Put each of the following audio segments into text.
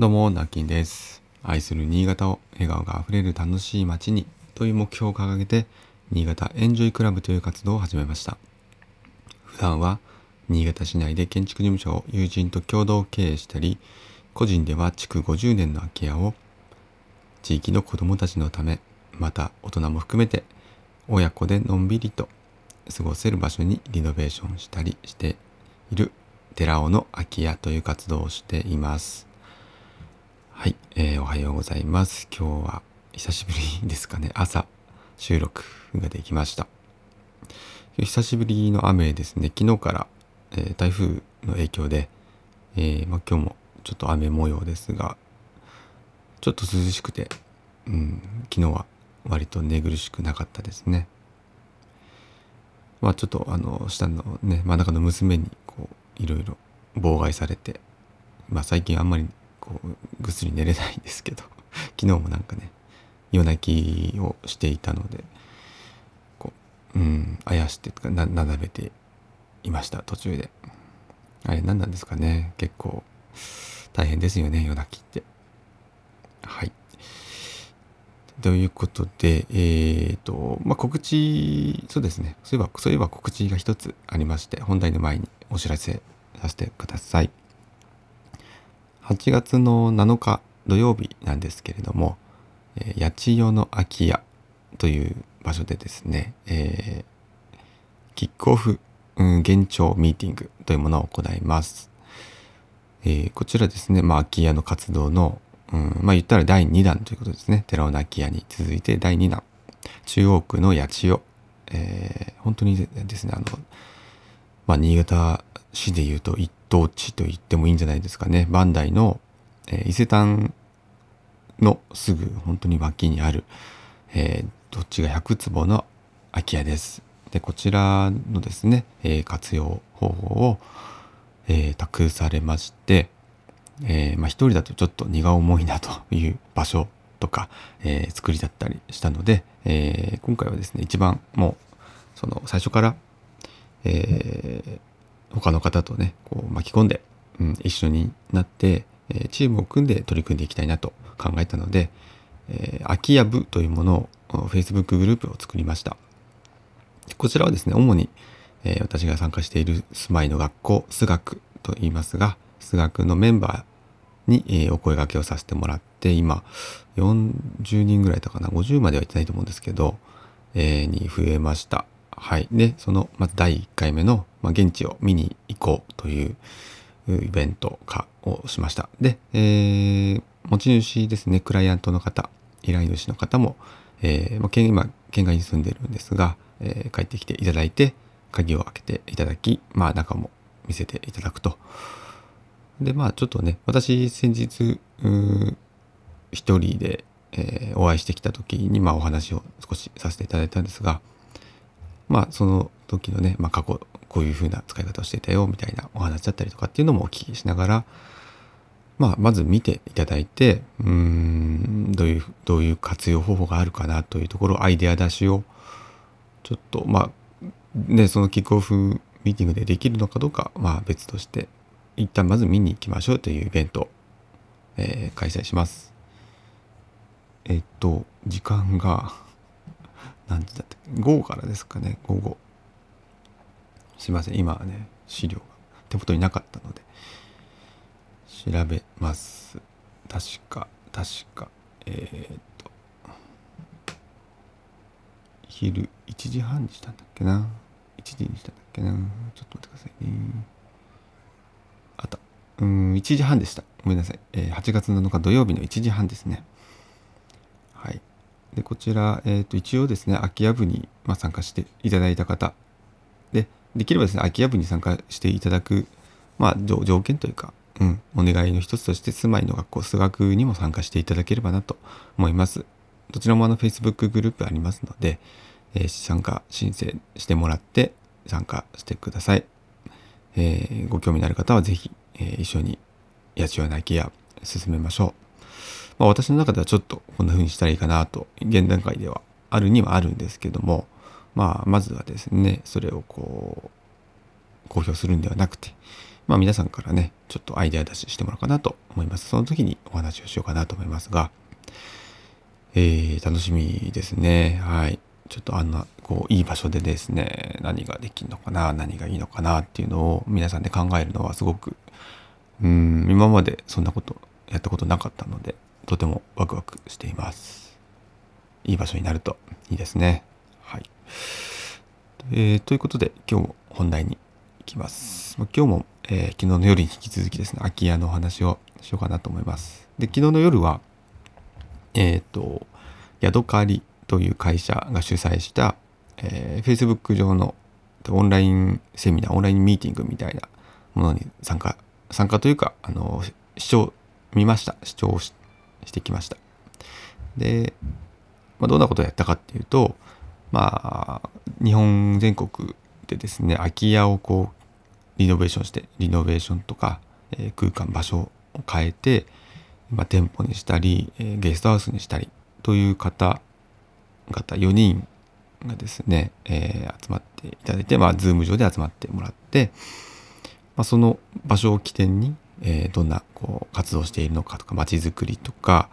どうも、ナッキンです。愛する新潟を笑顔があふれる楽しい街にという目標を掲げて、新潟エンジョイクラブという活動を始めました。普段は、新潟市内で建築事務所を友人と共同経営したり、個人では築50年の空き家を地域の子どもたちのため、また大人も含めて、親子でのんびりと過ごせる場所にリノベーションしたりしている寺尾の空き家という活動をしています。はい、えーおはようございます。今日は久しぶりですかね。朝収録ができました。久しぶりの雨ですね。昨日から、えー台風の影響で、えーま、今日もちょっと雨模様ですが、ちょっと涼しくて、うん、昨日は割と寝苦しくなかったですね。まあちょっとあの下のね真ん中の娘にこういろいろ妨害されてまあ最近あんまりこうぐっすり寝れないんですけど 昨日もなんかね夜泣きをしていたのでこううんあやしてとかななだめていました途中であれ何なんですかね結構大変ですよね夜泣きってはいということで、えっ、と、まあ、告知、そうですね。そういえば、そういえば告知が一つありまして、本題の前にお知らせさせてください。8月の7日土曜日なんですけれども、えー八千代の空き家という場所でですね、えーキックオフ、うん、現状ミーティングというものを行います。えーこちらですね、まあ、空き家の活動の、うん、まあ言ったら第2弾ということですね。寺尾の空き家に続いて第2弾。中央区の八千代。えー本当にですね、あの、まあ、新潟市でいうと一等地と言ってもいいんじゃないですかね。磐梯の、えー伊勢丹のすぐ本当に脇にある、えー土地が100坪の空き家です。で、こちらのですね、えー活用方法を、えー託されまして、えーまあ、一人だとちょっと荷が重いなという場所とか、えー作りだったりしたので、えー今回はですね、一番もう、その最初から、えー他の方とね、こう巻き込んで、うん、一緒になって、えーチームを組んで取り組んでいきたいなと考えたので、えー空き家部というものを、Facebook グループを作りました。こちらはですね、主に、えー私が参加している住まいの学校、数学と言いますが、数学のメンバーに、えーお声掛けをさせてもらって、今、40人ぐらいだかな、50まではいってないと思うんですけど、えーに増えました。はい。で、その、まず第1回目の、まあ、現地を見に行こうというイベント化をしました。で、えー持ち主ですね、クライアントの方、依頼主の方も、えーまあ、今、県外に住んでるんですが、えー帰ってきていただいて、鍵を開けていただき、まあ中も見せていただくと。で、まあちょっとね、私先日、うー一人で、えーお会いしてきた時に、まあお話を少しさせていただいたんですが、まあその時のね、まあ過去こういう風な使い方をしていたよみたいなお話だったりとかっていうのもお聞きしながら、まあまず見ていただいて、うーん、どういう、どういう活用方法があるかなというところ、アイデア出しを、ちょっとまあ、ね、そのキックオフミーティングでできるのかどうか、まあ別として、一旦まず見に行きましょうというイベント、えー開催します。えっと、時間が、何時だったっけ午後からですかね、午後。すいません、今はね、資料が手元になかったので、調べます。確か、確か、えーっと、昼1時半にしたんだっけな。1時にしたんだっけな。ちょっと待ってくださいね。あった。うん、1時半でした。ごめんなさい。えー8月7日土曜日の1時半ですね。で、こちら、えっ、と、一応ですね、空き家部に、ま、参加していただいた方、で、できればですね、空き家部に参加していただく、まあ、条件というか、うん、お願いの一つとして、住まいの学校、数学にも参加していただければなと思います。どちらもあの、Facebook グループありますので、えー参加申請してもらって、参加してください。えーご興味のある方はぜひ、えー一緒に八千代の空き家進めましょう。まあ、私の中ではちょっとこんな風にしたらいいかなと、現段階ではあるにはあるんですけども、まあ、まずはですね、それをこう、公表するんではなくて、まあ皆さんからね、ちょっとアイデア出ししてもらおうかなと思います。その時にお話をしようかなと思いますが、えー、楽しみですね。はい。ちょっとあんな、こう、いい場所でですね、何ができるのかな、何がいいのかなっていうのを皆さんで考えるのはすごく、うん、今までそんなことやったことなかったので、とてもワクワクしています。いい場所になるといいですね。はい。えー、ということで、今日も本題に行きます。今日も、えー、昨日の夜に引き続きですね、空き家のお話をしようかなと思います。で、昨日の夜は、えっ、ー、と、ヤドカリという会社が主催した、えー、Facebook 上のオンラインセミナー、オンラインミーティングみたいなものに参加、参加というか、あの、視聴、見ました。視聴してきました。で、まあ、どんなことをやったかっていうと、まあ、日本全国でですね、空き家をこう、リノベーションして、リノベーションとか、えー、空間、場所を変えて、まあ、店舗にしたり、えー、ゲストハウスにしたりという方々4人がですね、えー、集まっていただいて、まあ、 Zoom 上で集まってもらって、まあ、その場所を起点に、えー、どんなこう活動しているのかとか、街づくりとか、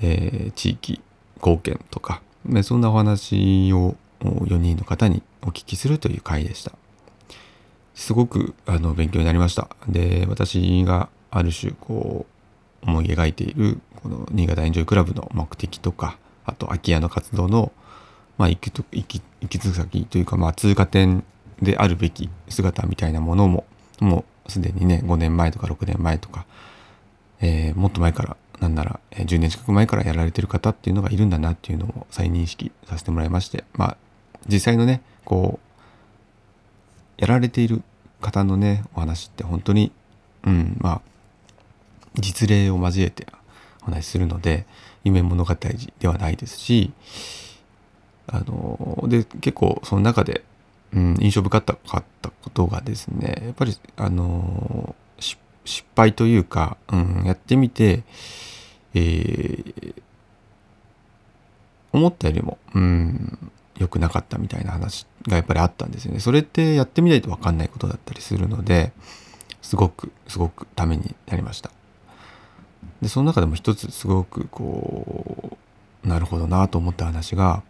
えー、地域貢献とか、そんなお話を4人の方にお聞きするという回でした。すごくあの勉強になりました。で、私がある種こう思い描いているこの新潟エンジョイクラブの目的とか、あと空き家の活動の、まあ、行きと行き行き続きというか、まあ、通過点であるべき姿みたいなものももうすでにね5年前とか6年前とか、えー、もっと前からなんなら10年近く前からやられてる方っていうのがいるんだなっていうのを再認識させてもらいましてまあ実際のねこうやられている方のねお話って本当にうんまあ実例を交えてお話しするので夢物語ではないですしあので結構その中で、うん、印象深かったことがですねやっぱりあの失敗というか、うん、やってみて、えー、思ったよりも、うん、良くなかったみたいな話がやっぱりあったんですよね。それってやってみないと分かんないことだったりするのですごくすごくためになりました。でその中でも一つすごくこうなるほどなと思った話が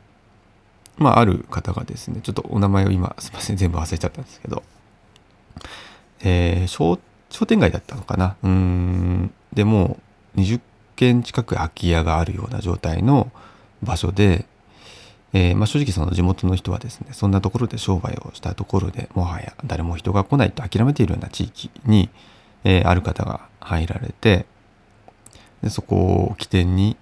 まあある方がですねちょっとお名前を今すいません全部忘れちゃったんですけど、えー、商店街だったのかな？うん。でも20軒近く空き家があるような状態の場所で、えー、まあ、正直その地元の人はですねそんなところで商売をしたところでもはや誰も人が来ないと諦めているような地域に、えー、ある方が入られてでそこを起点に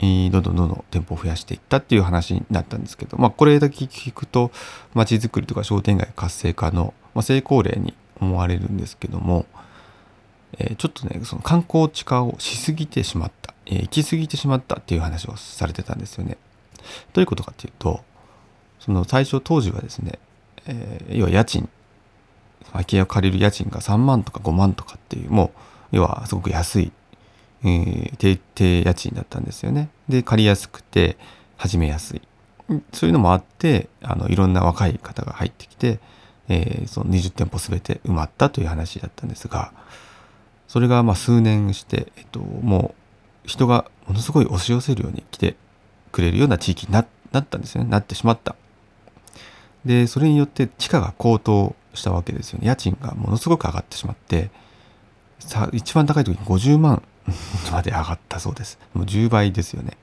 どんどんどんどん店舗を増やしていったっていう話になったんですけど、まあ、これだけ聞くと街づくりとか商店街活性化の、まあ、成功例に思われるんですけども、えー、ちょっとねその観光地化をしすぎてしまった、えー、行き過ぎてしまったっていう話をされてたんですよね。どういうことかっていうとその最初当時はですね、えー、要は家賃空き家を借りる家賃が3万とか5万とかっていうもう要はすごく安いえー、低低家賃だったんですよね。で借りやすくて始めやすいそういうのもあってあのいろんな若い方が入ってきて、えー、その20店舗全て埋まったという話だったんですがそれがまあ数年して、えっと、もう人がものすごい押し寄せるように来てくれるような地域になったんですよねなってしまった。でそれによって地価が高騰したわけですよね家賃がものすごく上がってしまってさ一番高い時に50万 まで上がったそうです。もう10倍ですよね。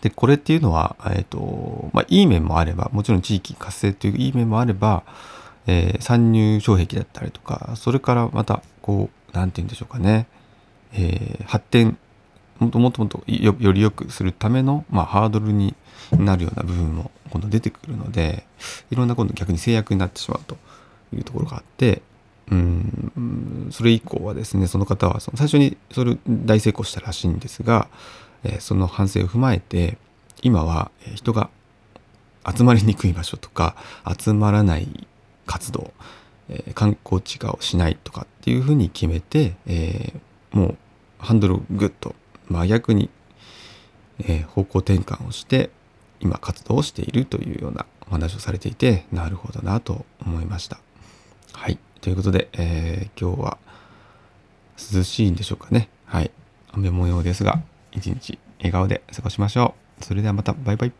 で、これっていうのは、えっ、ー、と、まあ、いい面もあれば、もちろん地域活性といういい面もあれば、えー、参入障壁だったりとか、それからまた、こう、なんて言うんでしょうかね、えー、発展、もっともっともっとより良くするための、まあ、ハードルになるような部分も今度出てくるので、いろんな今度逆に制約になってしまうというところがあって、うん。それ以降はですねその方はその最初にそれ大成功したらしいんですが、えー、その反省を踏まえて今は人が集まりにくい場所とか集まらない活動、えー、観光地化をしないとかっていうふうに決めて、えー、もうハンドルをグッと真逆に、え方向転換をして今活動をしているというようなお話をされていてなるほどなと思いました。はい。ということで、えー、今日は涼しいんでしょうかね。はい。雨模様ですが、一日笑顔で過ごしましょう。それではまた、バイバイ。